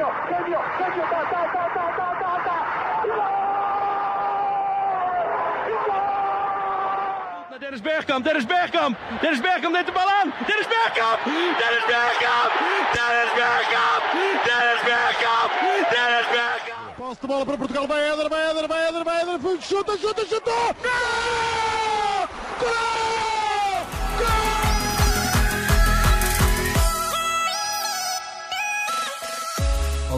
genio, genio, genio, ta, ta, ta, ta, ta, ta, ta. Dennis Bergkamp, Dennis Bergkamp, Dennis Bergkamp neemt de bal aan. Dennis Bergkamp, Dennis Bergkamp, Dennis Bergkamp, Dennis Bergkamp, Dennis Bergkamp. Posse de bola para Portugal, vai Éder, vai Éder, vai Éder, vai Éder, chuta, chuta, chuta! Gol! Gol!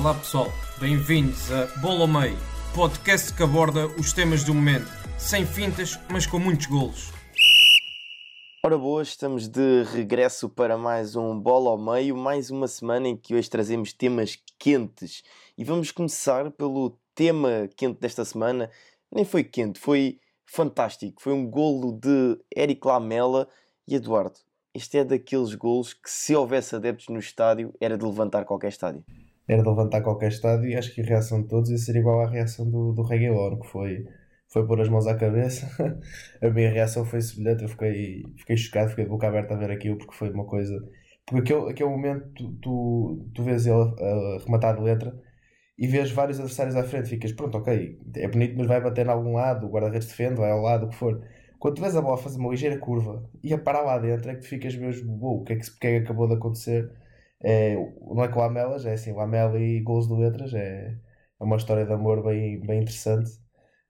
Olá pessoal, bem-vindos a Bola ao Meio, podcast que aborda os temas do momento, sem fintas, mas com muitos golos. Ora boas, estamos de regresso para mais um Bola ao Meio, mais uma semana em que hoje trazemos temas quentes. E vamos começar pelo tema quente desta semana. Nem foi quente, foi fantástico. Foi um golo de Eric Lamela e Eduardo. Este é daqueles golos que se houvesse adeptos no estádio era de levantar qualquer estádio. Era de levantar qualquer estádio e acho que a reação de todos ia ser igual à reação do, do Reguilon, que foi foi pôr as mãos à cabeça. a minha reação foi semelhante, eu fiquei, fiquei chocado, fiquei de boca aberta a ver aquilo, porque foi uma coisa. Porque aquele, aquele momento tu, tu, vês ele a rematar de letra e vês vários adversários à frente, ficas, pronto, ok, é bonito, mas vai bater em algum lado, o guarda-redes defende, vai ao lado, o que for. Quando tu vês a bola fazer uma ligeira curva e a parar lá dentro, é que tu ficas mesmo, wow, o que é que, que, é que acabou de acontecer? É, não é com Lamelas, é assim, Lamela e gols de letras, é, é uma história de amor bem, bem interessante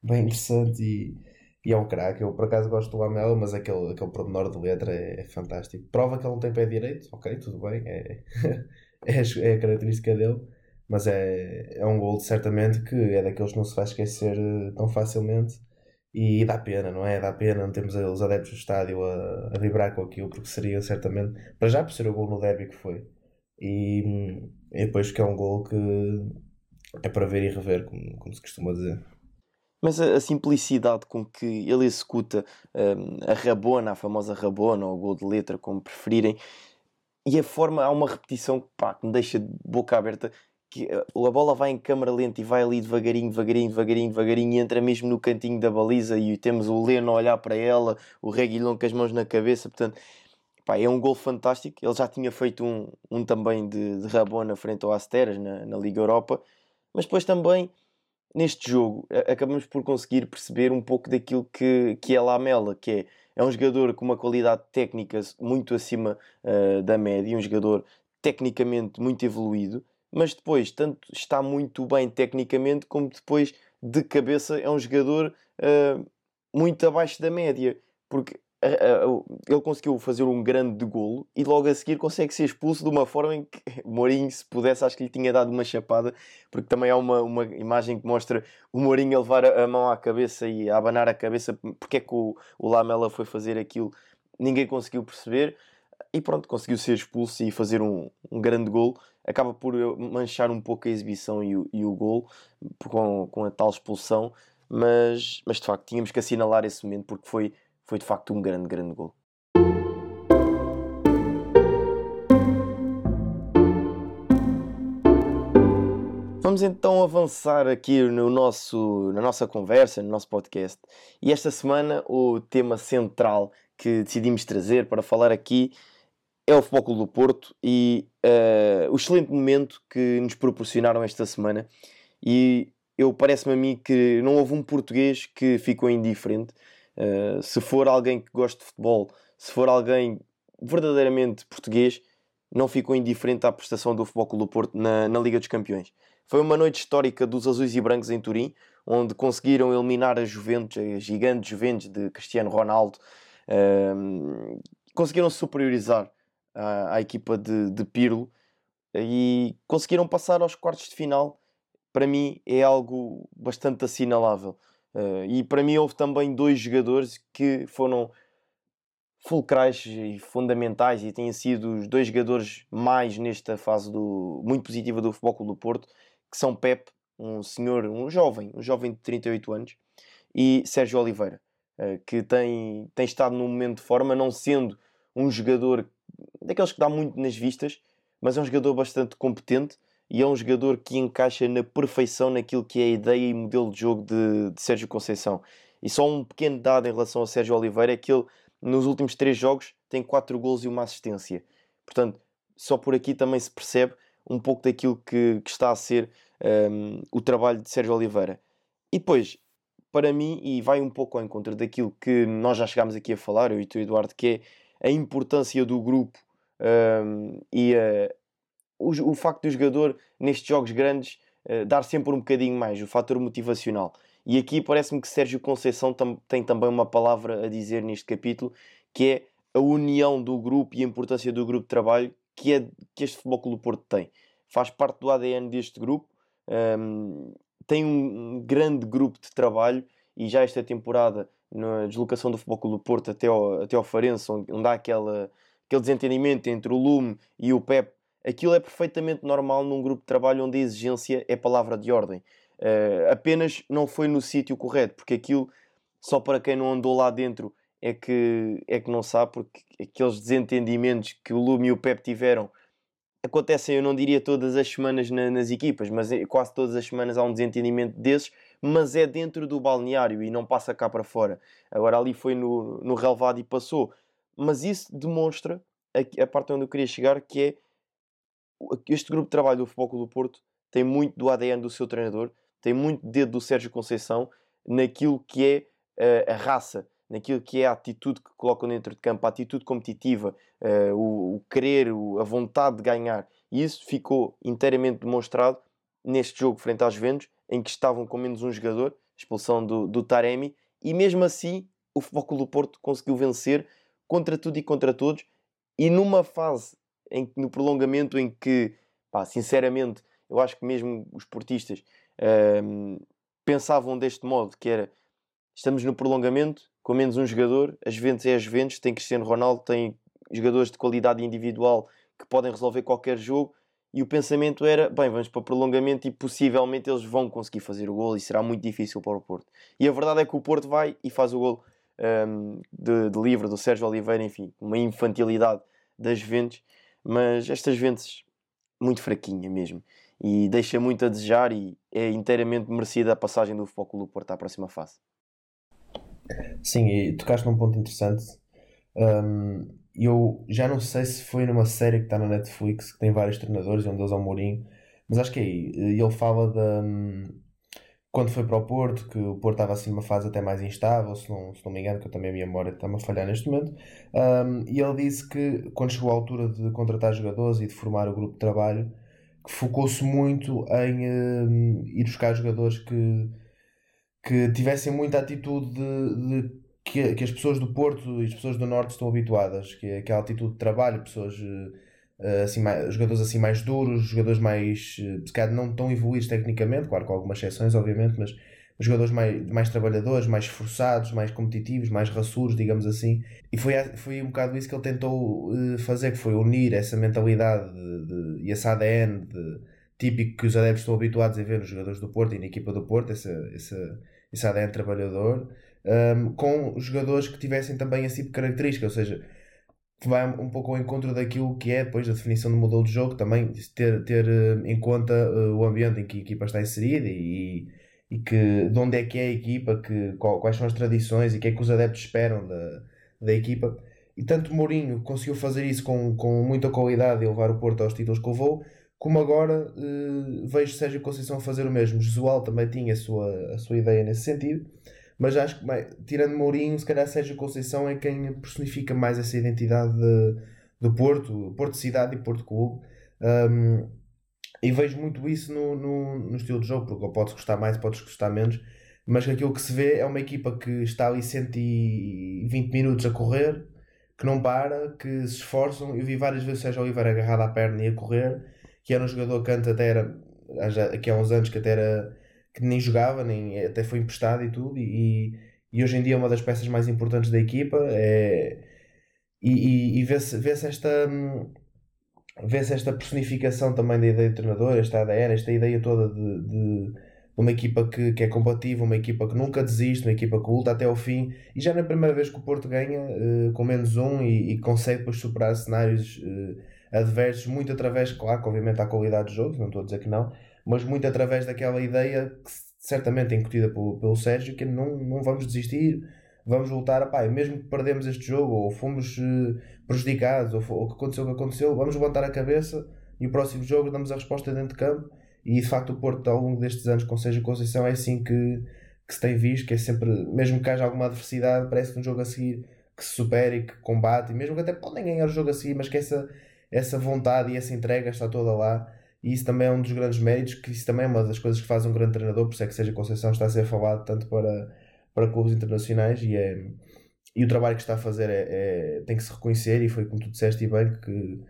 bem interessante e, e é um craque. Eu por acaso gosto do Lamela, mas aquele, aquele pormenor de letra é, é, fantástico. Prova que ele não tem pé direito, ok, tudo bem, é, é, é, a característica dele, mas é, é um gol certamente que é daqueles que não se vai esquecer eh, tão facilmente. E dá pena, não é? Dá pena não temos os adeptos do estádio a, a vibrar com aquilo, porque seria certamente, para já por ser o gol no derby que foi, e, e depois que é um gol que é para ver e rever, como, como se costuma dizer. Mas a, a, simplicidade com que ele executa um, a rabona, a famosa rabona, ou o gol de letra, como preferirem, e a forma, há uma repetição pá, que me deixa de boca aberta, que eh, a bola vai em câmara lenta e vai ali devagarinho, devagarinho, devagarinho, devagarinho, e entra mesmo no cantinho da baliza, e temos o Leno a olhar para ela, o Reguilhão com as mãos na cabeça, portanto... Pá, é um gol fantástico. Ele já tinha feito um, um também de, de Rabona frente ao Asteras na, na Liga Europa, mas depois também neste jogo acabamos por conseguir perceber um pouco daquilo que, que é Lamela, que é, é um jogador com uma qualidade técnica muito acima uh, da média, um jogador tecnicamente muito evoluído, mas depois tanto está muito bem tecnicamente como depois de cabeça é um jogador uh, muito abaixo da média, porque ele conseguiu fazer um grande golo e logo a seguir consegue ser expulso de uma forma em que Mourinho, se pudesse, acho que lhe tinha dado uma chapada, porque também há uma, uma imagem que mostra o Mourinho a levar a, mão à cabeça e a abanar a cabeça, porque é que o, o Lamela foi fazer aquilo, ninguém conseguiu perceber, e pronto, conseguiu ser expulso e fazer um, um grande golo, acaba por manchar um pouco a exibição e o, e o golo com, com a tal expulsão, mas, mas de facto tínhamos que assinalar esse momento porque foi foi de facto um grande, grande gol. Vamos então avançar aqui no nosso, na nossa conversa, no nosso podcast. E esta semana o tema central que decidimos trazer para falar aqui é o Futebol Clube do Porto e uh, o excelente momento que nos proporcionaram esta semana. E eu parece-me a mim que não houve um português que ficou indiferente. Eh, se for alguém que gosta de futebol, se for alguém verdadeiramente português, não ficou indiferente à prestação do Futebol Clube do Porto na, na Liga dos Campeões. Foi uma noite histórica dos azuis e brancos em Turim, onde conseguiram eliminar a Juventus, a gigante Juventus de Cristiano Ronaldo, uh, conseguiram superiorizar a, a equipa de, de Pirlo e conseguiram passar aos quartos de final. Para mim é algo bastante assinalável. Uh, e para mim houve também dois jogadores que foram fulcrais e fundamentais e têm sido os dois jogadores mais nesta fase do, muito positiva do Futebol Clube do Porto, que são Pep, um senhor, um jovem, um jovem de 38 anos, e Sérgio Oliveira, uh, que tem, tem estado num momento de forma, não sendo um jogador daqueles que dá muito nas vistas, mas é um jogador bastante competente e é um jogador que encaixa na perfeição naquilo que é a ideia e modelo de jogo de, de Sérgio Conceição. E só um pequeno dado em relação a Sérgio Oliveira é que ele, nos últimos três jogos, tem quatro gols e uma assistência. Portanto, só por aqui também se percebe um pouco daquilo que, que está a ser um, o trabalho de Sérgio Oliveira. E depois, para mim, e vai um pouco ao encontro daquilo que nós já chegámos aqui a falar, eu e tu, Eduardo, que é a importância do grupo um, e uh, o, o facto do jogador, nestes jogos grandes, uh, dar sempre um bocadinho mais, o fator motivacional. E aqui parece-me que Sérgio Conceição tam tem também uma palavra a dizer neste capítulo, que é a união do grupo e a importância do grupo de trabalho que, é, que este Futebol Clube Porto tem. Faz parte do ADN deste grupo, um, tem um grande grupo de trabalho e já esta temporada, na deslocação do Futebol Clube Porto até ao, até ao Farense, onde, onde há aquela, aquele desentendimento entre o Lume e o Pep, aquilo é perfeitamente normal num grupo de trabalho onde a exigência é palavra de ordem. Uh, apenas não foi no sítio correto, porque aquilo, só para quem não andou lá dentro, é que, é que não sabe, porque aqueles desentendimentos que o Lume e o Pep tiveram acontecem, eu não diria todas as semanas na, nas equipas, mas é, quase todas as semanas há um desentendimento desses, mas é dentro do balneário e não passa cá para fora. Agora ali foi no, no relevado e passou. Mas isso demonstra a, a parte onde eu queria chegar, que é este grupo de trabalho do Futebol do Porto tem muito do ADN do seu treinador, tem muito dedo do Sérgio Conceição naquilo que é uh, a raça, naquilo que é a atitude que colocam dentro de campo, a atitude competitiva, uh, o, o, querer, o, a vontade de ganhar. E isso ficou inteiramente demonstrado neste jogo frente aos Ventos, em que estavam com menos um jogador, expulsão do, do Taremi, e mesmo assim o Futebol do Porto conseguiu vencer contra tudo e contra todos, e numa fase em, no prolongamento em que, pá, sinceramente, eu acho que mesmo os portistas ehm, pensavam deste modo, que era estamos no prolongamento, com menos um jogador, as Juventus é as Juventus, tem Cristiano Ronaldo, tem jogadores de qualidade individual que podem resolver qualquer jogo, e o pensamento era, bem, vamos para prolongamento e possivelmente eles vão conseguir fazer o gol e será muito difícil para o Porto. E a verdade é que o Porto vai e faz o gol um, de, de livre do Sérgio Oliveira, enfim, uma infantilidade das Juventus, mas estas Juventus muito fraquinha mesmo e deixa muito a desejar e é inteiramente merecida a passagem do Futebol Clube Porto à próxima fase. Sim, e tocaste num ponto interessante. Um, eu já não sei se foi numa série que está na Netflix, que tem vários treinadores, um deles é o Mourinho, mas acho que é aí. Ele fala da. Quando foi para o Porto, que o Porto estava assim numa fase até mais instável, se não, se não me engano, que eu também a minha memória está-me a falhar neste momento. Um, e ele disse que quando chegou à altura de contratar jogadores e de formar o grupo de trabalho, que focou-se muito em um, ir buscar jogadores que que tivessem muita atitude de, de que, que, as pessoas do Porto e as pessoas do Norte estão habituadas, que é aquela atitude de trabalho, pessoas eh, assim, mais, jogadores assim mais duros, jogadores mais eh, se calhar não tão evoluídos tecnicamente, claro com algumas exceções, obviamente, mas jogadores mais, mais trabalhadores, mais esforçados, mais competitivos, mais raçudos, digamos assim. E foi, foi um bocado isso que ele tentou eh, fazer, que foi unir essa mentalidade de, de, e esse ADN de, típico que os adeptos estão habituados a ver nos jogadores do Porto e na equipa do Porto, essa, essa, esse ADN trabalhador, um, com jogadores que tivessem também esse tipo de característica, ou seja, que vai um pouco ao encontro daquilo que é depois a definição do modelo de jogo, também ter, ter hum, em conta uh, o ambiente em que a equipa está inserida e, e que, de onde é que é a equipa, que, quais são as tradições e o que é que os adeptos esperam da, da equipa. E tanto Mourinho conseguiu fazer isso com, com muita qualidade e levar o Porto aos títulos que levou, como agora uh, vejo Sérgio Conceição fazer o mesmo. Jesual também tinha a sua, a sua ideia nesse sentido, mas acho que, tirando Mourinho, se calhar Sérgio Conceição é quem personifica mais essa identidade de, do Porto, Porto Cidade e Porto Clube. Um, e vejo muito isso no, no, no, estilo de jogo, porque podes gostar mais, podes gostar menos, mas aquilo que se vê é uma equipa que está ali 120 minutos a correr, que não para, que se esforçam. Eu vi várias vezes Sérgio Oliveira agarrado à perna e a correr que era um jogador que antes até era, aqui há uns anos que até era, que nem jogava, nem, até foi emprestado e tudo, e, e hoje em dia é uma das peças mais importantes da equipa, é, e, e, e vê-se vê esta vê-se esta personificação também da ideia do treinador, esta ADN, esta ideia toda de, de uma equipa que, que é compatível, uma equipa que nunca desiste, uma equipa que luta até ao fim, e já na primeira vez que o Porto ganha uh, com menos um e, e consegue depois superar cenários uh, adversos, muito através, claro que obviamente há qualidade de jogos, não estou a dizer que não, mas muito através daquela ideia que certamente é incutida pelo, pelo Sérgio, que não, não vamos desistir, vamos voltar, pá, mesmo que perdemos este jogo, ou fomos uh, prejudicados, ou, ou que aconteceu o que aconteceu, vamos levantar a cabeça, e o próximo jogo damos a resposta dentro de campo. E de facto, o Porto, ao longo destes anos, com Seja Conceição, é assim que, que se tem visto, que é sempre, mesmo que haja alguma adversidade, parece que um jogo a seguir que se supera e que combate, e mesmo que até podem ganhar o jogo a seguir, mas que essa, essa vontade e essa entrega está toda lá. E isso também é um dos grandes méritos, que isso também é uma das coisas que faz um grande treinador, por isso é que Seja Conceição está a ser falado tanto para, para clubes internacionais e, é, e o trabalho que está a fazer é, é, tem que se reconhecer, e foi como tu disseste e bem, que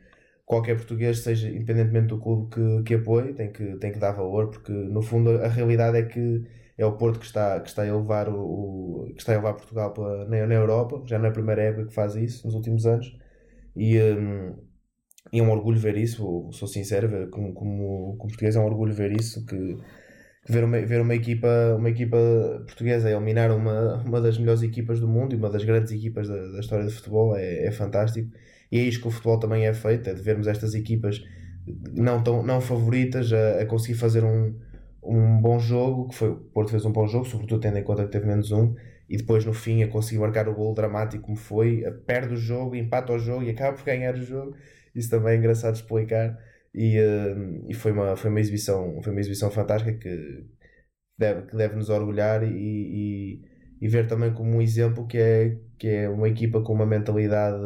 qualquer português, seja independentemente do clube que, que apoie, tem que, tem que dar valor, porque no fundo a realidade é que é o Porto que está, que está a elevar o, que está a levar Portugal para, na, na Europa, já não é a primeira época que faz isso nos últimos anos. E, um, e é um orgulho ver isso, sou sincero, como, como, como português é um orgulho ver isso, que, que ver, uma, ver uma, equipa, uma equipa portuguesa eliminar uma, uma das melhores equipas do mundo e uma das grandes equipas da, da história do futebol é, é fantástico e é isto que o futebol também é feito, é de vermos estas equipas não, tão, não favoritas a, a conseguir fazer um, um bom jogo, que foi o Porto fez um bom jogo, sobretudo tendo em conta que teve menos um, e depois no fim a conseguir marcar o gol dramático como foi, perde o jogo, empata o jogo e acaba por ganhar o jogo. Isso também é engraçado explicar. E, uh, e foi, uma, foi, uma exibição, foi uma exibição fantástica que deve, que deve nos orgulhar e, e, e ver também como um exemplo que é, que é uma equipa com uma mentalidade.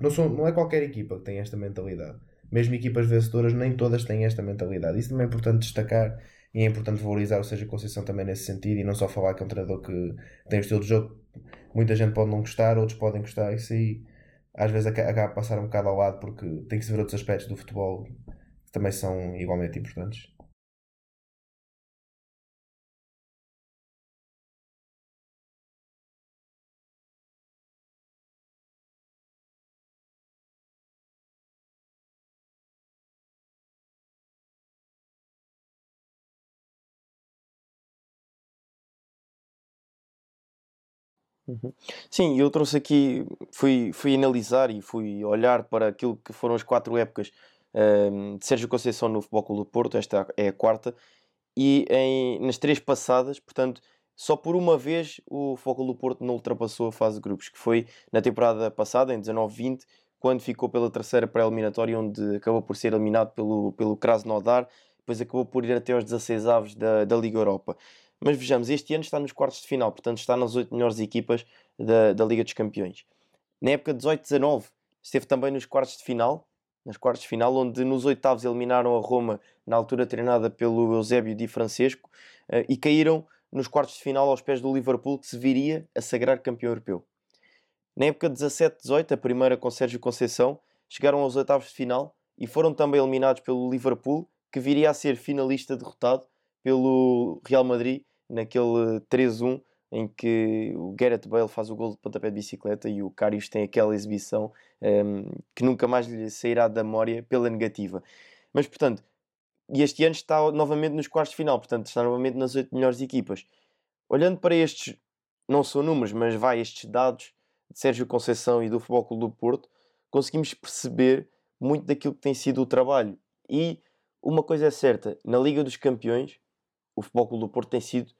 Não, são, não é qualquer equipa que tem esta mentalidade. Mesmo equipas vencedoras, nem todas têm esta mentalidade. Isso também é importante destacar e é importante valorizar o Sérgio Conceição também nesse sentido e não só falar que é um treinador que tem o estilo de jogo muita gente pode não gostar, outros podem gostar. Isso aí às vezes acaba a passar um bocado ao lado porque tem que se ver outros aspectos do futebol que também são igualmente importantes. Uhum. Sim, eu trouxe aqui, fui, fui analisar e fui olhar para aquilo que foram as quatro épocas um, de Sérgio Conceição no Futebol Clube do Porto, esta é a quarta, e em, nas três passadas, portanto, só por uma vez o Futebol Clube do Porto não ultrapassou a fase de grupos, que foi na temporada passada, em 19-20, quando ficou pela terceira pré-eliminatória, onde acabou por ser eliminado pelo, pelo Krasnodar, depois acabou por ir até aos 16 avos da, da Liga Europa. Mas vejamos, este ano está nos quartos de final, portanto está nas oito melhores equipas da, da Liga dos Campeões. Na época 18-19 esteve também nos quartos de final, nas quartos de final, onde nos oitavos eliminaram a Roma, na altura treinada pelo Eusébio Di Francesco, eh, e caíram nos quartos de final aos pés do Liverpool, que se viria a sagrar campeão europeu. Na época 17-18, a primeira com Sérgio Conceição, chegaram aos oitavos de final e foram também eliminados pelo Liverpool, que viria a ser finalista derrotado pelo Real Madrid naquele 3-1 em que o Gareth Bale faz o gol de pontapé de bicicleta e o Karius tem aquela exibição um, ehm, que nunca mais lhe sairá da memória pela negativa. Mas, portanto, e este ano está novamente nos quartos de final, portanto, está novamente nas oito melhores equipas. Olhando para estes, não são números, mas vai estes dados de Sérgio Conceição e do Futebol Clube do Porto, conseguimos perceber muito daquilo que tem sido o trabalho. E uma coisa é certa, na Liga dos Campeões, o Futebol Clube do Porto tem sido,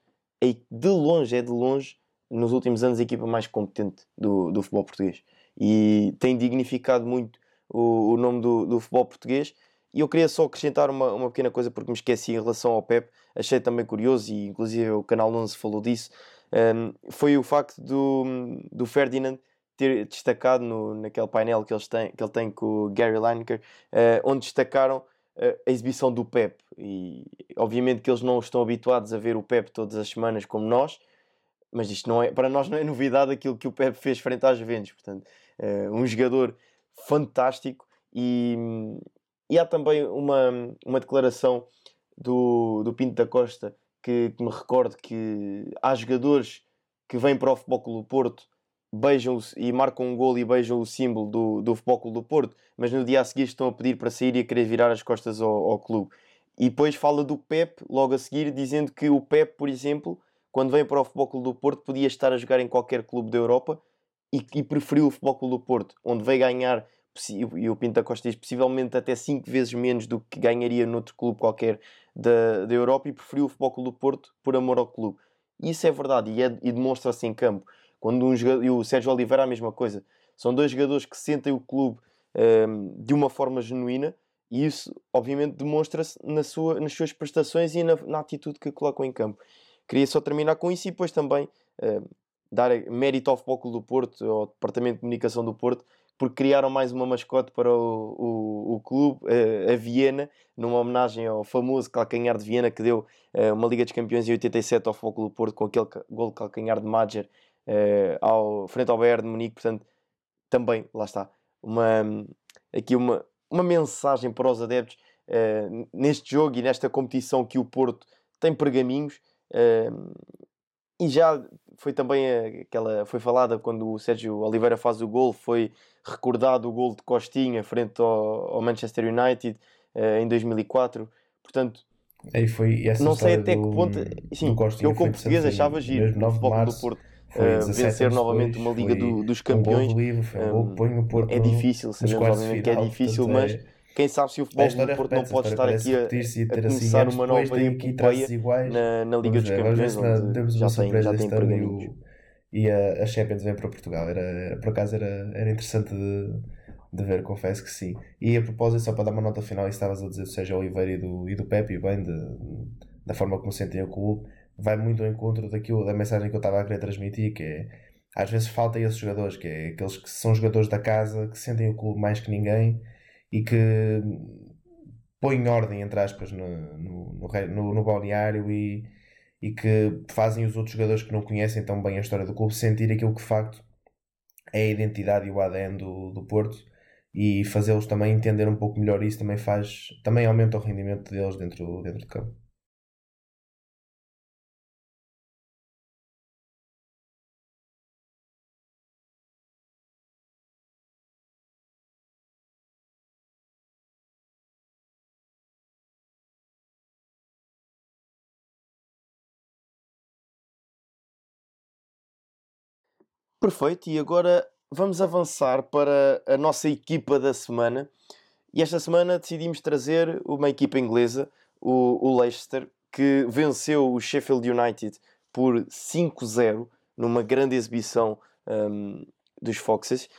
de longe, é de longe, nos últimos anos, a equipa mais competente do, do futebol português. E tem dignificado muito o, o nome do, do futebol português. E eu queria só acrescentar uma, uma pequena coisa, porque me esqueci em relação ao Pep, achei também curioso, e inclusive o Canal 11 falou disso, um, foi o facto do, do Ferdinand ter destacado no, naquele painel que, eles têm, que ele tem com o Gary Lineker, uh, onde destacaram a exibição do Pep. E obviamente que eles não estão habituados a ver o Pep todas as semanas como nós, mas isto não é, para nós não é novidade aquilo que o Pep fez frente às Juventus. Portanto, uh, um jogador fantástico e, e há também uma, uma declaração do, do Pinto da Costa que, que me recordo que há jogadores que vêm para o Futebol Clube Porto beijam e marcam um gol e beijam o símbolo do, do Futebol Clube do Porto, mas no dia a seguir estão a pedir para sair e a querer virar as costas ao, ao clube. E depois fala do Pep, logo a seguir, dizendo que o Pep, por exemplo, quando veio para o Futebol Clube do Porto, podia estar a jogar em qualquer clube da Europa e, e preferiu o Futebol Clube do Porto, onde veio ganhar, e o Pinta Costa diz, possivelmente até 5 vezes menos do que ganharia noutro clube qualquer da, da Europa, e preferiu o Futebol Clube do Porto por amor ao clube. Isso é verdade e, é, e demonstra-se em campo. Quando um jogador, e o Sérgio Oliveira a mesma coisa. São dois jogadores que sentem o clube um, de uma forma genuína E isso, obviamente, demonstra-se na sua, nas suas prestações e na, na, atitude que colocam em campo. Queria só terminar com isso e depois também uh, dar mérito ao Futebol do Porto, ao Departamento de Comunicação do Porto, porque criaram mais uma mascote para o, o, o clube, uh, a Viena, numa homenagem ao famoso calcanhar de Viena que deu uh, uma Liga dos Campeões em 87 ao Futebol do Porto com aquele gol de calcanhar de Madger ao, frente ao Bayern de Munique. Portanto, também, lá está, uma, aqui uma, uma mensagem para os adeptos uh, neste jogo e nesta competição que o Porto tem pergaminhos. Uh, e já foi também aquela foi falada quando o Sérgio Oliveira faz o gol, foi recordado o gol de Costinha frente ao, ao Manchester United uh, em 2004. Portanto, Aí foi não sei até do, que ponto. Sim, eu como português achava giro o futebol do Porto uh, vencer novamente uma Liga do, dos Campeões. Um livro, um, é difícil, sabemos obviamente que é difícil, mas é... quem sabe se o futebol do Porto não pode estar aqui a, a assim, começar uma nova epopeia na, na Liga dos Campeões, onde já tem, já tem pergaminhos. E a, a Champions vem para Portugal, era, por acaso era, era interessante de, de ver, confesso que sim. E a propósito, só para dar uma nota final, estavas a dizer do Sérgio Oliveira e do, e do Pepe, bem, de, da forma como sentem o clube vai muito ao encontro daquilo, da mensagem que eu estava a querer transmitir, que é às vezes falta esses jogadores, que é aqueles que são jogadores da casa, que sentem o clube mais que ninguém e que põem ordem, entre aspas, no, no, no, no balneário e, e que fazem os outros jogadores que não conhecem tão bem a história do clube sentir aquilo que de facto é a identidade e o ADN do, do Porto e fazê-los também entender um pouco melhor isso também faz, também aumenta o rendimento deles dentro, dentro do campo. Perfeito, e agora vamos avançar para a nossa equipa da semana. E esta semana decidimos trazer uma equipa inglesa, o, o Leicester, que venceu o Sheffield United por 5-0 numa grande exibição um, dos Foxes,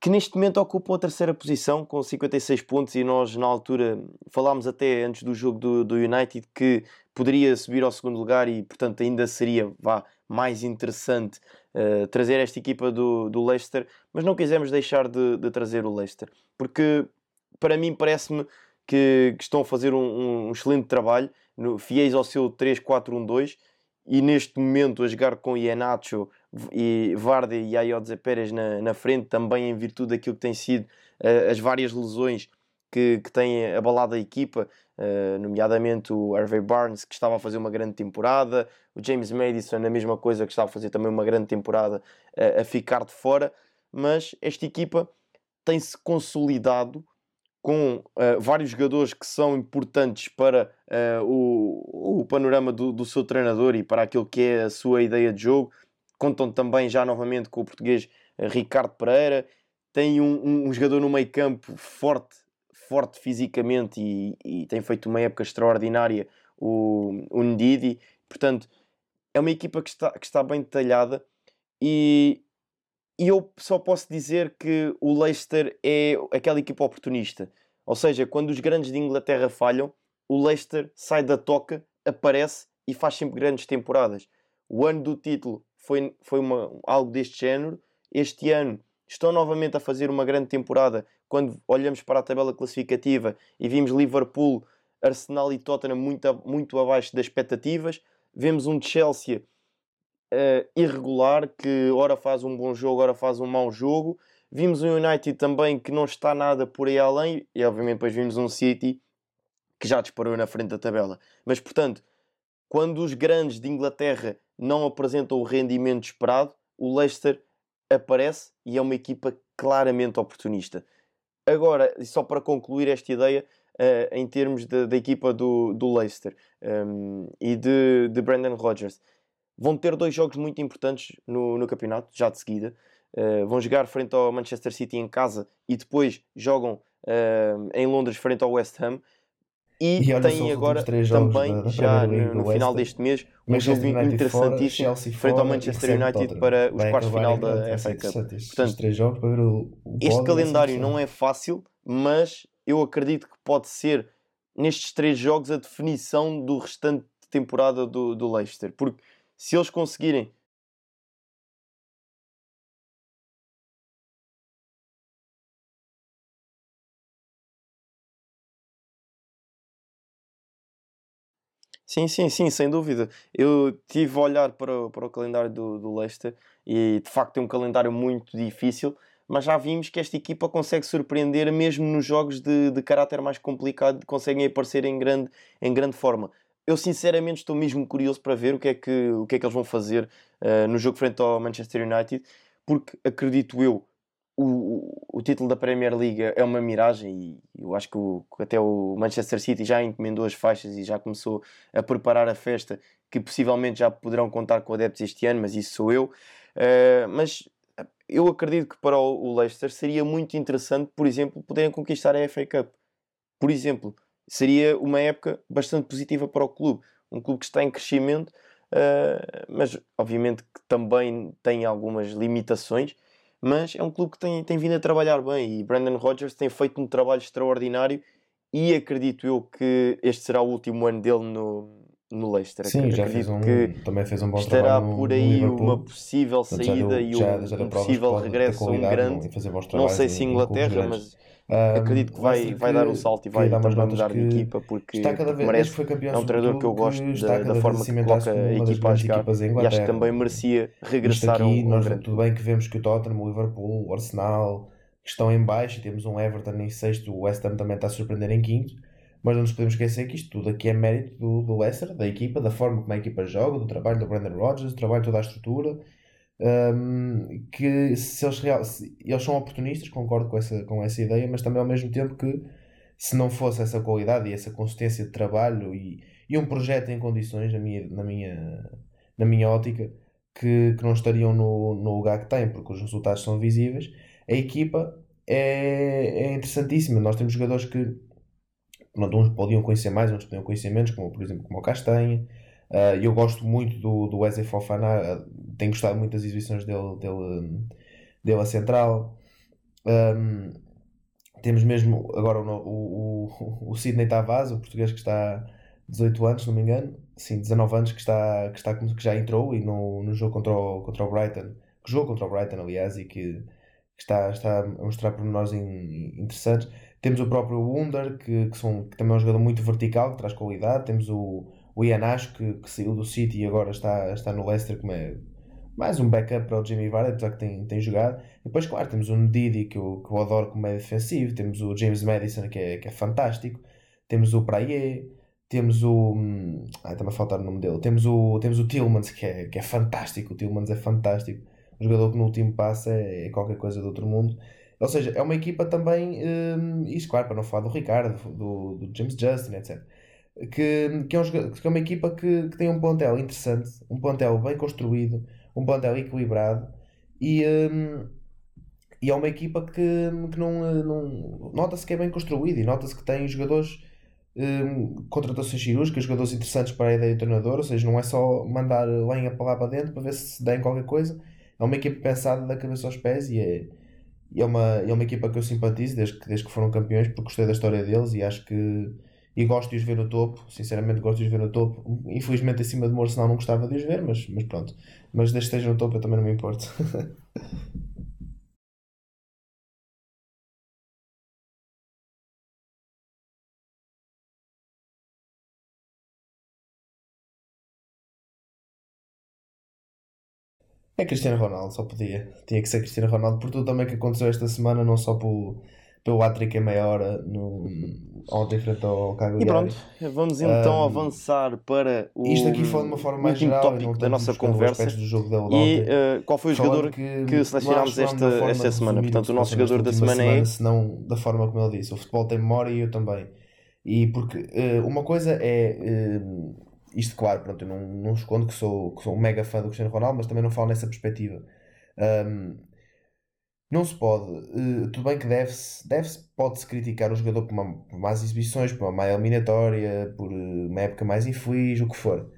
que neste momento ocupam a terceira posição com 56 pontos. E nós, na altura, falámos até antes do jogo do, do United que poderia subir ao segundo lugar e, portanto, ainda seria vá, mais interessante uh, trazer esta equipa do, do Leicester, mas não quisemos deixar de, de trazer o Leicester, porque para mim parece-me que, que, estão a fazer um, um excelente trabalho, no, fiéis ao seu 3-4-1-2, e neste momento a jogar com Ianacho e Vardy e Ayodze Pérez na, na frente, também em virtude daquilo que tem sido uh, as várias lesões que, que têm abalado a equipa, uh, nomeadamente o Harvey Barnes, que estava a fazer uma grande temporada, o James Madison, a mesma coisa, que estava a fazer também uma grande temporada, uh, a ficar de fora, mas esta equipa tem-se consolidado com uh, vários jogadores que são importantes para o, o panorama do, do seu treinador e para aquilo que é a sua ideia de jogo. Contam também já novamente com o português Ricardo Pereira. Tem um, um, um jogador no meio campo forte forte fisicamente e, e, tem feito uma época extraordinária, o, o Ndidi. Portanto, é uma equipa que está, que está bem detalhada e, e eu só posso dizer que o Leicester é aquela equipa oportunista. Ou seja, quando os grandes de Inglaterra falham, o Leicester sai da toca, aparece e faz sempre grandes temporadas. O ano do título foi, foi uma, algo deste género. Este ano estão novamente a fazer uma grande temporada quando olhamos para a tabela classificativa e vimos Liverpool, Arsenal e Tottenham muito, muito abaixo das expectativas, vemos um Chelsea uh, irregular que ora faz um bom jogo, ora faz um mau jogo. Vimos um United também que não está nada por aí além, e obviamente depois vimos um City que já disparou na frente da tabela. Mas portanto, quando os grandes de Inglaterra não apresentam o rendimento esperado, o Leicester aparece e é uma equipa claramente oportunista. Agora, só para concluir esta ideia, uh, em termos da equipa do, do Leicester um, ehm, e de, de Brandon Rodgers, vão ter dois jogos muito importantes no, no campeonato, já de seguida. Uh, vão jogar frente ao Manchester City em casa e depois jogam uh, em Londres frente ao West Ham. E, e têm agora também, da, já no, no final deste mês, um jogo interessantíssimo fora, frente ao Manchester United para os quartos final da FA Cup. Portanto, este calendário não é fácil, mas eu acredito que pode ser nestes três jogos a definição do restante de temporada do, do Leicester. Porque se eles conseguirem Sim, sim, sim, sem dúvida. Eu tive a olhar para, para o calendário do, do Leicester e de facto é um calendário muito difícil, mas já vimos que esta equipa consegue surpreender mesmo nos jogos de, de caráter mais complicado, conseguem aparecer em grande, em grande forma. Eu sinceramente estou mesmo curioso para ver o que é que, o que, é que eles vão fazer eh, no jogo frente ao Manchester United, porque acredito eu o, o título da Premier League é uma miragem e eu acho que, o- até o Manchester City já encomendou as faixas e já começou a preparar a festa que possivelmente já poderão contar com adeptos este ano, mas isso sou eu. Eh, mas eu acredito que para o, Leicester seria muito interessante, por exemplo, poderem conquistar a FA Cup. Por exemplo, seria uma época bastante positiva para o clube. Um clube que está em crescimento, eh, mas obviamente que também tem algumas limitações mas é um clube que tem, tem vindo a trabalhar bem e Brandon Rodgers tem feito um trabalho extraordinário e acredito eu que este será o último ano dele no, no Leicester. Sim, já fez um, que também fez um bom estará trabalho no, por aí uma possível Portanto, já saída deu- e já- um, já deu um possível regresso a um grande. e Não sei se Inglaterra, mas Um, acredito que vai, Leicester vai dar o salto e vai também mudar de que equipa porque, está cada vez, merece. que foi campeão É um treinador que eu gosto está da, da forma que coloca a equipa a jogar equipas em e acho que também merecia regressar um, aqui, um nós, tudo bem que vemos que o Tottenham, o Liverpool, o Arsenal que estão em baixo e temos um Everton em sexto, o West Ham também está a surpreender em quinto, mas não nos podemos esquecer que isto tudo aqui é mérito do, do Leicester, da equipa, da forma como a equipa joga, do trabalho do Brandon Rodgers, do trabalho de toda a estrutura, um, que se eles, real, se- eles são oportunistas, concordo com essa, com essa ideia, mas também ao mesmo tempo que se não fosse essa qualidade e essa consistência de trabalho e, e um projeto em condições, na minha, na minha, na minha ótica, que, que não estariam no, no lugar que têm, porque os resultados são visíveis, a equipa é, é interessantíssima. Nós temos jogadores que pronto, uns podiam conhecer mais, outros podiam conhecer menos, como por exemplo como o Castanha. Ah, eu gosto muito do, do Wesley Fofana, ah, tenho gostado muito das exibições dele, dele, dele a central. Ahm, temos mesmo agora o, o, o, o Sidney Tavares, o português que está 18 anos, se não me engano, sim, 19 anos que, está, que, está, que já entrou e no, no jogo contra o, contra o Brighton, que jogou contra o Brighton, aliás, e que, que está, está a mostrar pormenores in- interessantes. Temos o próprio Wunder, que, que, são, que também é um jogador muito vertical, que traz qualidade. Temos o, o Ian Ash, que, que saiu do City e agora está, está no Leicester, como é mais um backup para o Jamie Vardy, apesar que tem, tem jogado. E depois, claro, temos o Ndidi, que eu, que eu adoro como é defensivo. Temos o James Madison, que é, que é fantástico. Temos o Praie. Temos o. hum, Ai, está-me a faltar o nome dele. Temos o, temos o Tillmans, que é, que é fantástico. O Tillmans é fantástico. Um jogador que no último passo é, é qualquer coisa do outro mundo. Ou seja, é uma equipa também. Hum, isto, claro, para não falar do Ricardo, do, do James Justin, etc. Que, que, é um que é uma equipa que, que tem um plantel interessante, um plantel bem construído, um plantel equilibrado e, hum, e é uma equipa que, que não, não nota-se que é bem construída e nota-se que tem jogadores hum, contratações cirúrgicas, jogadores interessantes para a ideia do treinador, ou seja, não é só mandar lenha para lá para dentro para ver se dá em qualquer coisa, é uma equipa pensada da cabeça aos pés e é, é, uma, é uma equipa que eu simpatizo desde que, desde que foram campeões, porque gostei da história deles e acho que e gosto de os ver no topo, sinceramente gosto de os ver no topo. Infelizmente em cima de Moura, senão não gostava de os ver, mas, mas pronto. Mas desde que estejam no topo eu também não me importo. É Cristiano Ronaldo, só podia. Tinha que ser Cristiano Ronaldo por tudo também que aconteceu esta semana, não só pelo, pelo hat-trick em meia hora no, ontem frente ao E Cagliari. pronto, vamos então Um, avançar para o Isto aqui foi de uma forma mais geral e não tópico da nossa conversa. do jogo de E eh, qual foi o Falando jogador que que selecionámos da esta, esta semana? Portanto, o nosso se jogador da última semana é. senão da forma como ele disse. O futebol tem memória e eu também. E porque eh, uma coisa é eh, isto, claro, pronto, eu não, não escondo que sou, que sou um mega fã do Cristiano Ronaldo, mas também não falo nessa perspectiva. Ahm, não se pode, eh, tudo bem que deve-se, deve-se, pode-se criticar o jogador por, uma, por más exibições, por uma má eliminatória, por eh, uma época mais infeliz, o que for.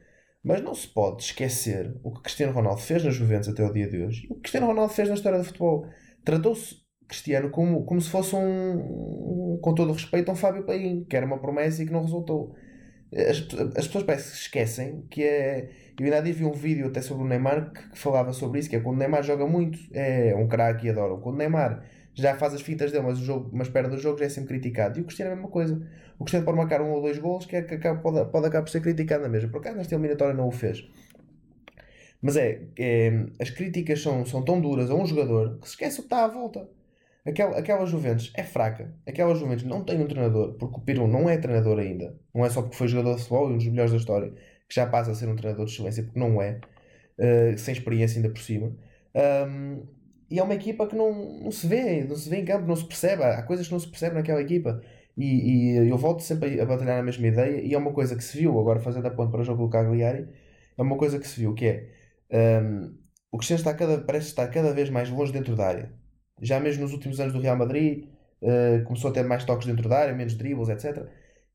Mas não se pode esquecer o que Cristiano Ronaldo fez na Juventus até o dia de hoje e o que Cristiano Ronaldo fez na história do futebol. Tratou-se Cristiano como, como se fosse um, com todo o respeito, um Fábio Paim, que era uma promessa e que não resultou. As, as pessoas parece que esquecem que é. Eu ainda vi um vídeo até sobre o Neymar que, que, falava sobre isso, que é quando o Neymar joga muito, é um craque e adoram. Quando o Neymar já faz as fitas dele, mas, o jogo, mas perde o jogo já é sempre criticado. E o Cristiano é a mesma coisa. O Cristiano pode marcar um ou dois gols que, é, que pode, pode acabar por ser criticado na mesma. Por acaso nesta eliminatória não o fez. Mas é, é, as críticas são, são tão duras a um jogador que se esquece o que está à volta. Aquela, aquela Juventus é fraca. Aquela Juventus não tem um treinador, porque o Pirou não é treinador ainda. Não é só porque foi jogador de futebol e um dos melhores da história, que já passa a ser um treinador de excelência, porque não é. Uh, sem experiência ainda por cima. Um, e é uma equipa que não, não se vê, não se vê em campo, não se percebe. Há coisas que não se percebem naquela equipa. E, e eu volto sempre a batalhar na mesma ideia. E é uma coisa que se viu, agora fazendo a ponte para o jogo do Cagliari, é uma coisa que se viu, que é um, o Cristiano está cada, parece estar cada vez mais longe dentro da área. Já mesmo nos últimos anos do Real Madrid, uh, começou a ter mais toques dentro da área, menos dribbles, etc.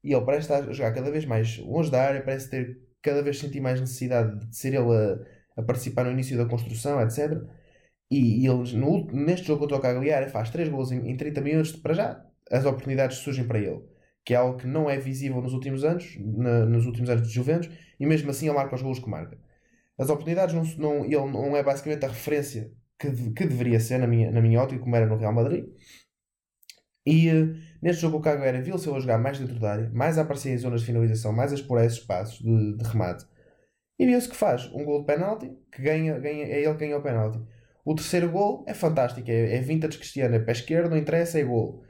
E ele parece estar a jogar cada vez mais longe da área, parece ter cada vez sentir mais necessidade de ser ele a, a participar no início da construção, etc. E, e ele, no, neste jogo contra o Cagliari, faz 3 gols em, em 30 minutos, para já, as oportunidades surgem para ele. Que é algo que não é visível nos últimos anos, na, nos últimos anos de Juventus, e mesmo assim ele marca os gols que marca. As oportunidades, não, não, ele não é basicamente a referência que, que deveria ser, na minha, na minha ótica, como era no Real Madrid. E uh, neste jogo o Cagliari viu-se a jogar mais dentro da área, mais a aparecer em zonas de finalização, mais a explorar esses espaços de, de remate. E viu-se que faz um gol de penalti, que ganha, ganha, é ele que ganha o penalti. O terceiro gol é fantástico, é, é vintage cristiano, é pé esquerdo, não interessa, é gol.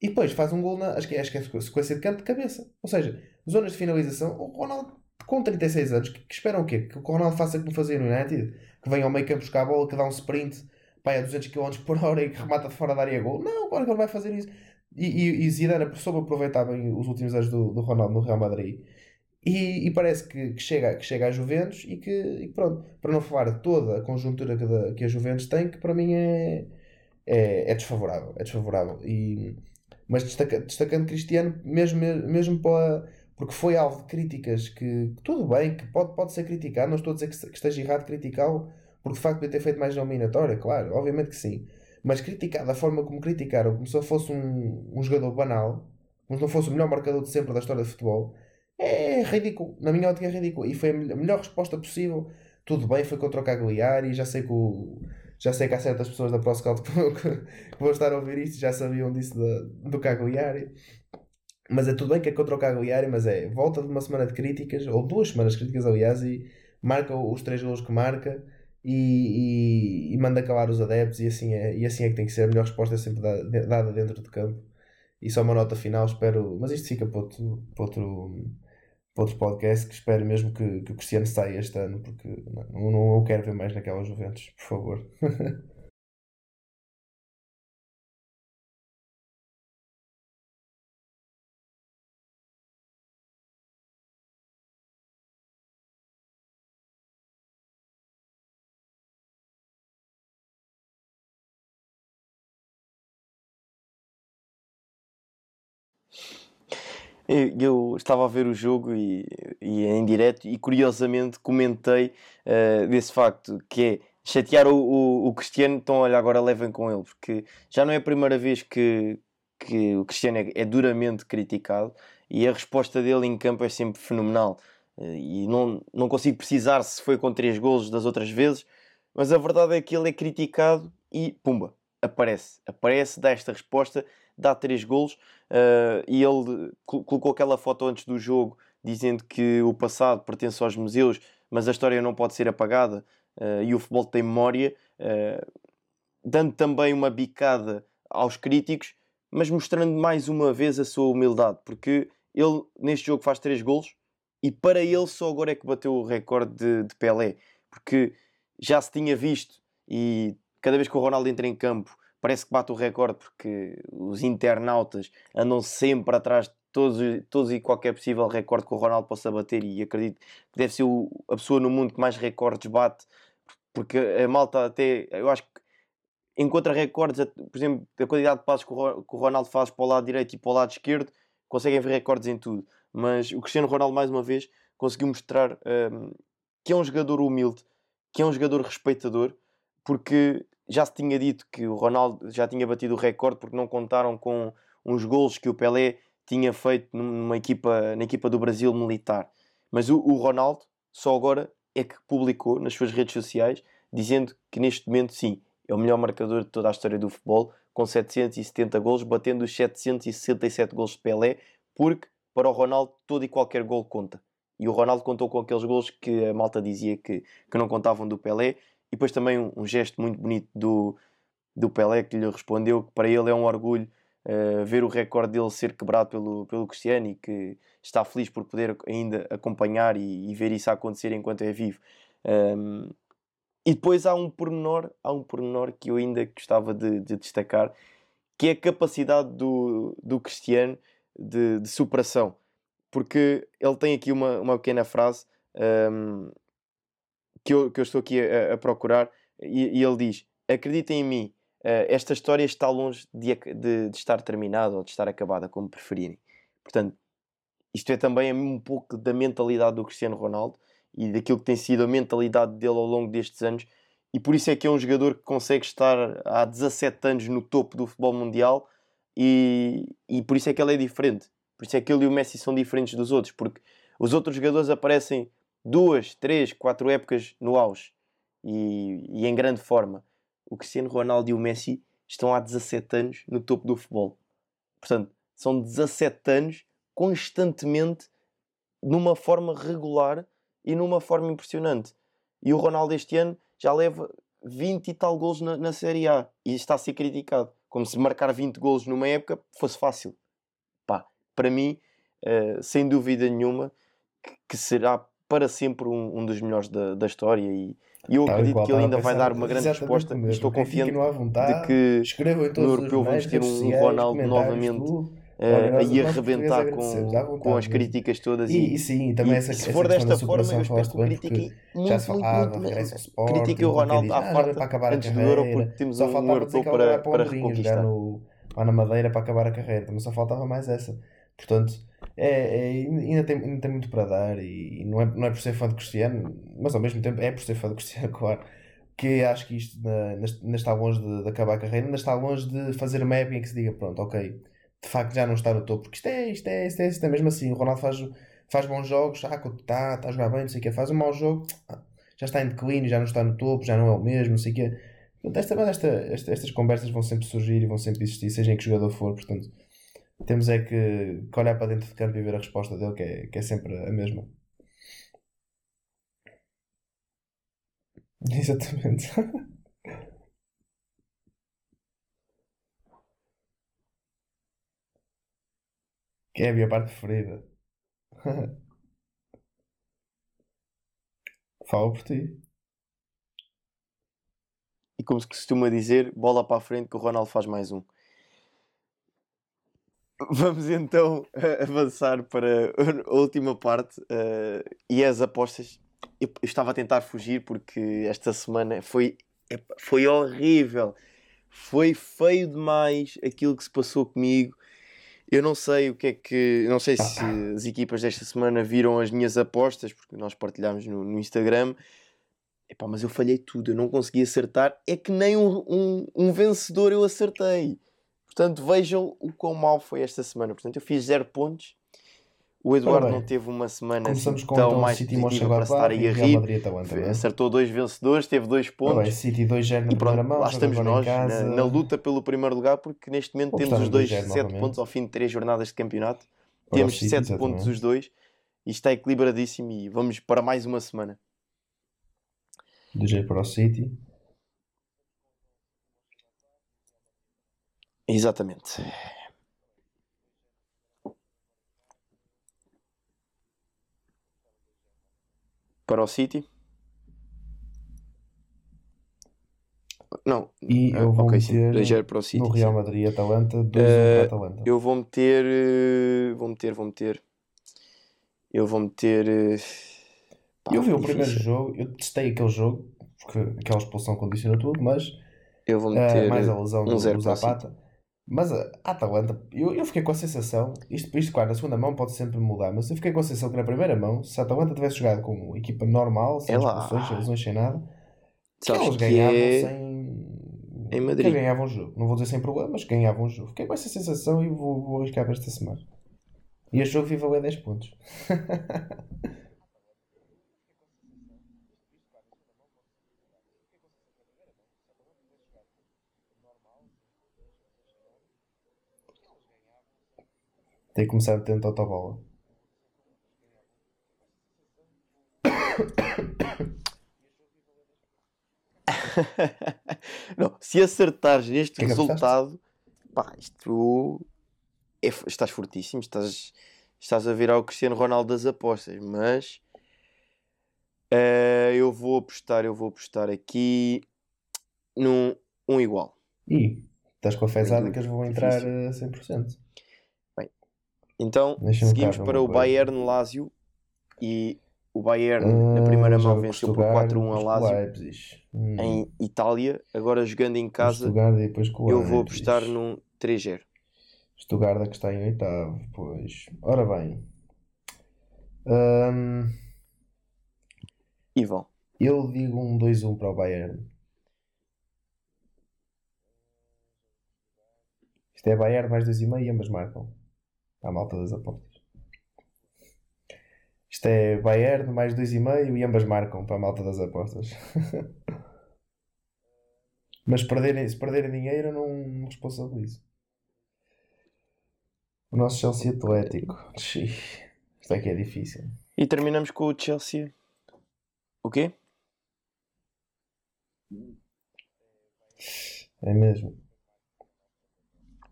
E depois faz um gol na acho que, é, acho que é sequência de canto de cabeça. Ou seja, zonas de finalização, o Ronaldo com 36 anos, que, que esperam o quê? Que o Ronaldo faça como fazia no United? Que venha ao meio campo buscar a bola, que dá um sprint pai, a 200 km por hora e que remata de fora da área gol. Não, claro que ele vai fazer isso. E, e, e Zidane soube aproveitar bem os últimos anos do, do Ronaldo no Real Madrid. E, e, parece que, que, chega, que chega à Juventus e que, e pronto, para não falar toda a conjuntura que, da, que a Juventus tem, que para mim é, é, é desfavorável. É desfavorável. E, mas destaca, destacando Cristiano, mesmo, mesmo para, porque foi alvo de críticas que, que, tudo bem, que pode, pode ser criticado, não estou a dizer que, que esteja errado criticá-lo, porque de facto podia ter feito mais eliminatória, claro, obviamente que sim. Mas criticar da forma como criticaram, como se fosse um, um jogador banal, como se não fosse o melhor marcador de sempre da história de futebol, é ridículo. Na minha ótica é ridículo. E foi a melhor resposta possível. Tudo bem, foi contra o Cagliari, já sei que o, já sei que há certas pessoas da ProScout que, que, vão estar a ouvir isto já sabiam disso do Cagliari. Mas é tudo bem que é contra o Cagliari, mas é volta de uma semana de críticas, ou duas semanas de críticas, aliás, e marca os três gols que marca e, e, e, manda calar os adeptos, e assim, é, e assim é que tem que ser. A melhor resposta é sempre dada, dentro do campo. E só uma nota final, espero. Mas isto fica para outro, para outro, para outro podcast, que espero mesmo que, que o Cristiano saia este ano, porque não, não, não quero ver mais naquelas Juventus, por favor. Eu estava a ver o jogo e, e em direto e curiosamente comentei uh, desse facto que é chatear o, o, o, Cristiano, então olha, agora levem com ele, porque já não é a primeira vez que, que o Cristiano é, é duramente criticado e a resposta dele em campo é sempre fenomenal. Uh, e não, não consigo precisar se foi com três golos das outras vezes, mas a verdade é que ele é criticado e pumba, aparece. Aparece, dá esta resposta dá três golos uh, e ele colocou aquela foto antes do jogo dizendo que o passado pertence aos museus, mas a história não pode ser apagada uh, e o futebol tem memória, uh, dando também uma bicada aos críticos, mas mostrando mais uma vez a sua humildade, porque ele neste jogo faz três golos e para ele só agora é que bateu o recorde de, de Pelé, porque já se tinha visto e cada vez que o Ronaldo entra em campo parece que bate o recorde porque os internautas andam sempre atrás de todos, todos e qualquer possível recorde que o Ronaldo possa bater e acredito que deve ser o, a pessoa no mundo que mais recordes bate porque a malta até, eu acho que encontra recordes, por exemplo, da quantidade de passos que o Ronaldo faz para o lado direito e para o lado esquerdo, conseguem ver recordes em tudo. Mas o Cristiano Ronaldo, mais uma vez, conseguiu mostrar um, que é um jogador humilde, que é um jogador respeitador, porque já se tinha dito que o Ronaldo já tinha batido o recorde porque não contaram com uns golos que o Pelé tinha feito numa equipa, na equipa do Brasil militar. Mas o, o Ronaldo só agora é que publicou nas suas redes sociais dizendo que neste momento sim, é o melhor marcador de toda a história do futebol, com 770 gols, batendo os 767 gols de Pelé, porque para o Ronaldo todo e qualquer gol conta. E o Ronaldo contou com aqueles gols que a malta dizia que, que não contavam do Pelé. E depois também um, um gesto muito bonito do, do Pelé que lhe respondeu que para ele é um orgulho uh, ver o recorde dele ser quebrado pelo, pelo Cristiano e que está feliz por poder ainda acompanhar e, e ver isso acontecer enquanto é vivo. Um, e depois há um pormenor, há um pormenor que eu ainda gostava de, de destacar, que é a capacidade do, do Cristiano de, de superação. Porque ele tem aqui uma, uma pequena frase um, que, eu, que eu estou aqui a, a procurar, e, e, ele diz: Acreditem em mim, uh, esta história está longe de, de, de, estar terminada ou de estar acabada, como preferirem. Portanto, isto é também um pouco da mentalidade do Cristiano Ronaldo e daquilo que tem sido a mentalidade dele ao longo destes anos. E por isso é que é um jogador que consegue estar há 17 anos no topo do futebol mundial e, e por isso é que ele é diferente. Por isso é que ele e o Messi são diferentes dos outros, porque os outros jogadores aparecem duas, três, quatro épocas no auge e, e em grande forma. O Cristiano Ronaldo e o Messi estão há 17 anos no topo do futebol. Portanto, são 17 anos constantemente numa forma regular e numa forma impressionante. E o Ronaldo este ano já leva 20 e tal gols na, na Série A e está a ser criticado. Como se marcar 20 gols numa época fosse fácil. Pá, para mim, uh, sem dúvida nenhuma, que, que, será para sempre um, um dos melhores da, da história e, e eu acredito que ele ainda vai dar uma grande resposta. Estou confiante de que no europeu vamos ter um Ronaldo novamente uh, aí arrebentar com, com as críticas todas. E, e, sim, também e, essa, se for desta forma, eu espero que critiquem muito, muito, muito, critiquem o Ronaldo à farta antes do Euro, porque temos um europeu para, para reconquistar. Lá na Madeira para acabar a carreira, mas só faltava mais essa. Portanto, é, é, ainda, tem, ainda tem muito para dar e não é, não é por ser fã de Cristiano, mas ao mesmo tempo é por ser fã de Cristiano, claro. Que acho que isto ainda está longe de, de, acabar a carreira, ainda está longe de fazer uma época em que se diga: pronto, ok, de facto já não está no topo, porque isto é, isto é, isto é, isto é mesmo assim. O Ronaldo faz, faz bons jogos, ah, está, está a jogar bem, não sei o que, faz um mau jogo, ah, já está em declínio, já não está no topo, já não é o mesmo, não sei o que. Esta, esta, esta, estas conversas vão sempre surgir e vão sempre existir, seja em que jogador for, portanto, temos é que, que olhar para dentro de campo e ver a resposta dele, que é, que é sempre a mesma. Exatamente. Que é a minha parte preferida. Fala por ti. E como se costuma dizer, bola para a frente que o Ronaldo faz mais um. Vamos então avançar para a última parte uh, e as apostas. Eu, eu, estava a tentar fugir porque esta semana foi, foi horrível. Foi feio demais aquilo que se passou comigo. Eu não sei o que é que. Não sei se as equipas desta semana viram as minhas apostas, porque nós partilhámos no, no Instagram. Epá, mas eu falhei tudo, eu não consegui acertar. É que nem um, um, um vencedor eu acertei. Portanto, vejam o quão mal foi esta semana. Portanto, eu fiz zero pontos o Eduardo não teve uma semana assim, tão então, mais City positiva para estar aí a rir. É? Acertou dois vencedores, teve dois pontos. Bem, City 2 0 e pronto, mão, lá estamos nós na, na, luta pelo primeiro lugar, porque neste momento temos os dois 7 pontos ao fim de 3 jornadas de campeonato. Para temos 7 pontos os dois e está equilibradíssimo e vamos para mais uma semana. 2 para o City. Exatamente. para o City. Não, e eu vou okay, meter para o City, no Real Madrid Atalanta, 2 uh, para Atalanta. Eu vou meter, uh, vou meter, vou meter. Eu vou meter. Uh, pá, eu vi o primeiro jogo, eu testei aquele jogo, porque aquela expulsão condiciona tudo, mas eu vou meter mais a lesão um do, do Zapata. Mas a Atalanta, eu, eu fiquei com a sensação, isto, isto claro, na segunda mão pode sempre mudar, mas eu fiquei com a sensação que na primeira mão, se a Atalanta tivesse jogado com equipa normal, sem é expulsões, sem lesões, sem nada, que eles ganhavam é... sem, em que Madrid. ganhavam um jogo. Não vou dizer sem problemas, mas ganhavam um jogo. Fiquei com essa sensação e vou, vou arriscar para esta semana. E este jogo viva valer 10 pontos. Tem que começar a tentar autobola. Não, se acertares neste que é que resultado, pá, isto é, estás fortíssimo, estás, estás a virar o Cristiano Ronaldo das apostas, mas eh, eu vou apostar, eu vou apostar aqui num um igual. E estás com a fezada Muito que eles vão entrar a 100%. Então seguimos para o. Bayern Lazio e o Bayern na Ah, primeira mão jogo venceu por Stuttgart, 4-1 a Lazio. Hum. em Itália, agora jogando em casa eu vou apostar num 3-0. Stuttgart que está em oitavo, pois. Ora bem. Hum, E vão. eu digo um 2-1 para o Bayern. Isto é Bayern mais 2,5 e ambas marcam. À malta das apostas. Isto é Bayern mais 2,5 e ambas marcam para a malta das apostas. Mas perderem, se perderem dinheiro, não responsabilizo. O nosso Chelsea Atlético. Isto é que é difícil. E terminamos com o Chelsea. O quê? É mesmo.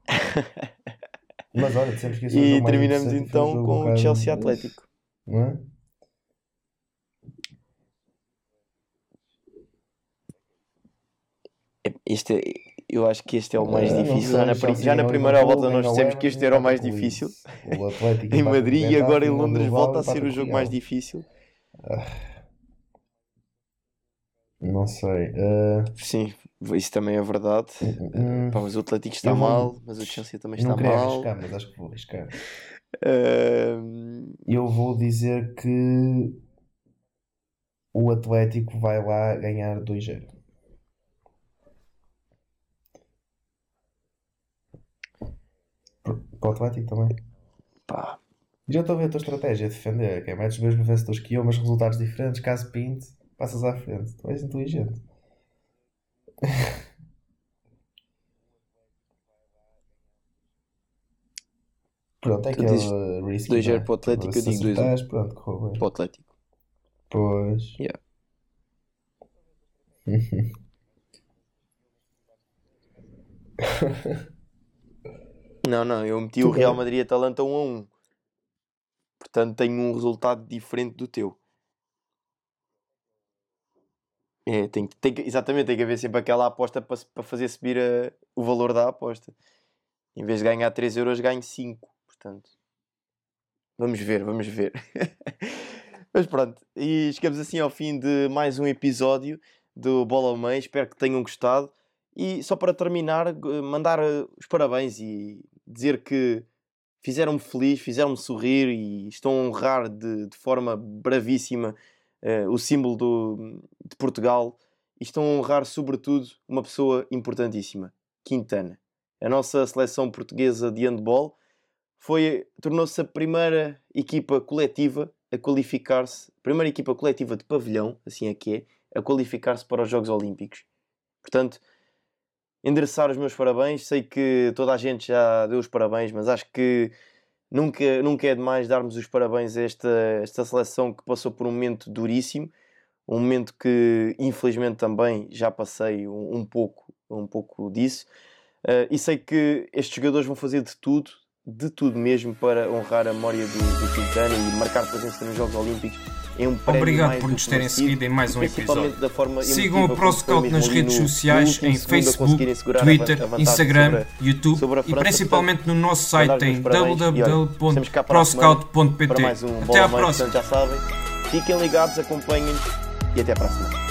Mas olha, dissemos que é E mais terminamos então com o Chelsea Atlético. Não é? É- Este é- eu acho que este é o mais Ah, não difícil. sei, Já na, já na ganhou primeira volta nós dissemos que este era o mais difícil. Em o Madrid e Getafe, agora em o Londres volta a empata ser o jogo mais difícil. Não sei. ah, Sim, isso também é verdade. hum, Pá, mas o Atlético está mal, mas o Chelsea também está mal. arriscar, mas acho que vou arriscar. Ahm, Eu vou dizer que o Atlético vai lá ganhar 2-0. Para o Atlético também. pá, Já estou a ver a tua estratégia, defender, que é metes os mesmos vencedores que eu, mas resultados diferentes, caso pinte, passas à frente. Tu és inteligente. Pronto, é Tu aquele dizes risky. 2-0 não é? para o Atlético, eu Se digo 2-1. acertares, Pronto, correu bem. para o Atlético. Pois. Yeah. Não, não, eu meti o Tudo Real. Madrid Atalanta 1 a 1. Portanto, tenho um resultado diferente do teu. É, tem, tem exatamente, tem que haver sempre aquela aposta para, para fazer subir a- o valor da aposta. Em vez de ganhar 3 euros, ganho 5. Portanto, vamos ver, vamos ver. Mas pronto, e chegamos assim ao fim de mais um episódio do Bola ao. Espero que tenham gostado. E só para terminar, mandar eh, os parabéns e dizer que fizeram-me feliz, fizeram-me sorrir e estão a honrar de, de forma bravíssima eh, o símbolo do- de Portugal e estão a honrar, sobretudo, uma pessoa importantíssima, Quintana. A nossa seleção portuguesa de handball foi, tornou-se a primeira equipa coletiva a qualificar-se, primeira equipa coletiva de pavilhão, assim é que é, a qualificar-se para os Jogos Olímpicos. Portanto, endereçar os meus parabéns. Sei que toda a gente já deu os parabéns, mas acho que nunca, nunca é demais darmos os parabéns a esta, esta seleção que passou por um momento duríssimo, um momento que infelizmente também já passei um, um pouco, um pouco disso. Eh, e sei que estes jogadores vão fazer de tudo, de tudo mesmo, para honrar a memória do, do e marcar presença nos Jogos Olímpicos. É um Obrigado por nos terem seguido em mais um episódio. Sigam o ProScout nas redes sociais, em Facebook, Twitter, Instagram, YouTube e principalmente no nosso site em www.proscout.pt. Até à próxima. já sabem. Fiquem ligados, acompanhem-nos e até para a semana.